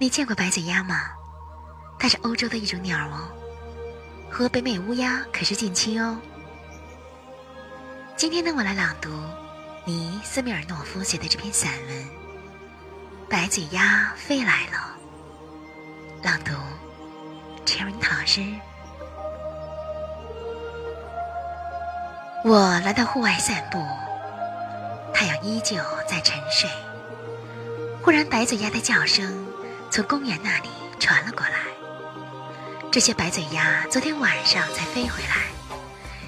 你见过白嘴鸦吗？它是欧洲的一种鸟哦，和北美乌鸦可是近亲哦。今天呢，我来朗读尼斯米尔诺夫写的这篇散文《白嘴鸦飞来了》。朗读 c h e r i n 老师。我来到户外散步，太阳依旧在沉睡。忽然，白嘴鸦的叫声从公园那里传了过来。这些白嘴鸭昨天晚上才飞回来，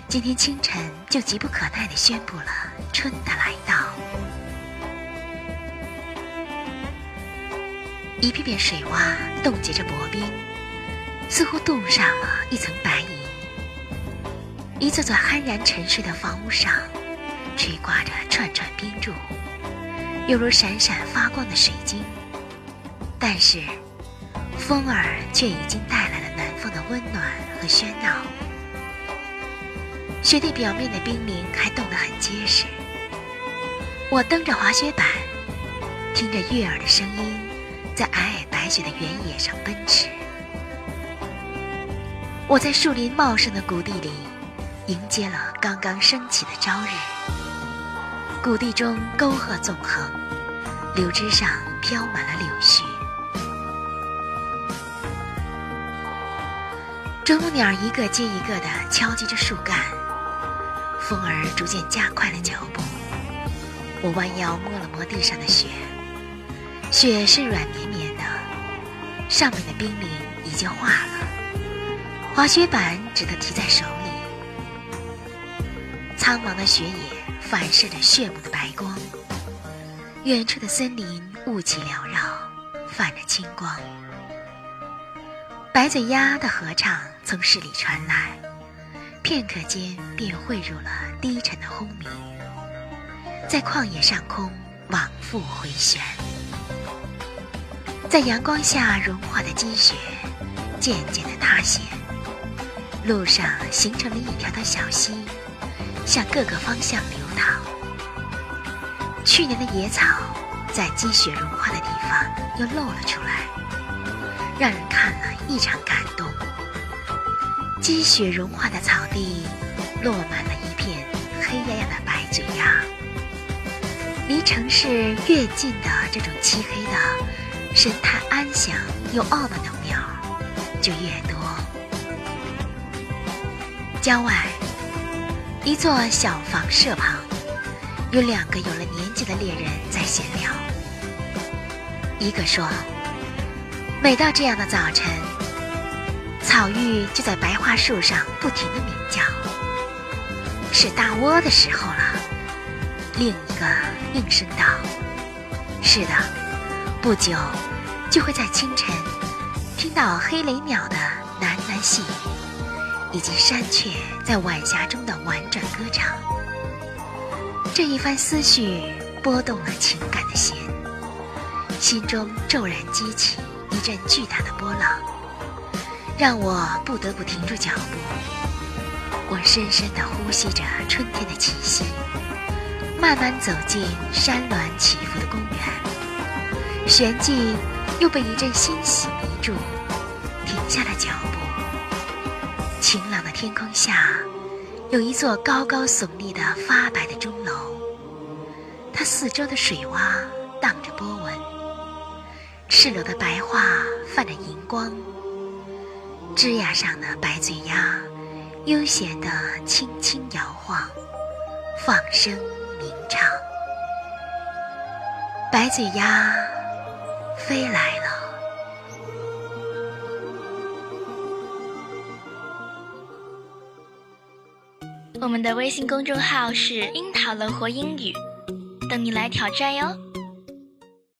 今天清晨就急不可耐地宣布了春的来到。一片片水洼冻结着薄冰，似乎冻上了一层白银。一座座酣然沉睡的房屋上，垂挂着串串冰柱。犹如闪闪发光的水晶，但是风儿却已经带来了南方的温暖和喧闹。雪地表面的冰凌还冻得很结实。我蹬着滑雪板，听着悦耳的声音，在皑皑白雪的原野上奔驰。我在树林茂盛的谷地里，迎接了刚刚升起的朝日。谷地中沟壑纵横，柳枝上飘满了柳絮。啄木鸟一个接一个地敲击着树干，风儿逐渐加快了脚步。我弯腰摸了摸地上的雪，雪是软绵绵的，上面的冰凌已经化了，滑雪板只能提在手里。苍茫的雪野。反射着炫目的白光，远处的森林雾气缭绕，泛着青光。白嘴鸦的合唱从市里传来，片刻间便汇入了低沉的轰鸣，在旷野上空往复回旋。在阳光下融化的积雪渐渐地塌陷，路上形成了一条条小溪。向各个方向流淌。去年的野草在积雪融化的地方又露了出来，让人看了异常感。积雪融化的草地落满了一片黑压压的白嘴鸦。离城市越近的这种漆黑的、神态安详又傲慢的鸟就越多。郊外。一座小房舍旁，有两个有了年纪的猎人在闲聊。一个说：“每到这样的早晨，草鹬就在白桦树上不停地鸣叫，是大窝的时候了。”另一个应声道：“是的，不久就会在清晨听到黑雷鸟的喃喃细语。”以及山雀在晚霞中的婉转歌唱，这一番思绪拨动了情感的弦，心中骤然激起一阵巨大的波浪，让我不得不停住脚步。我深深地呼吸着春天的气息，慢慢走进山峦起伏的公园，旋即又被一阵欣喜迷住，停下了脚步。晴朗的天空下，有一座高高耸立的发白的钟楼。它四周的水洼荡着波纹，赤裸的白桦泛着银光。枝桠上的白嘴鸦悠闲地轻轻摇晃，放声鸣唱。白嘴鸦飞来了。我们的微信公众号是“樱桃乐活英语”，等你来挑战哟。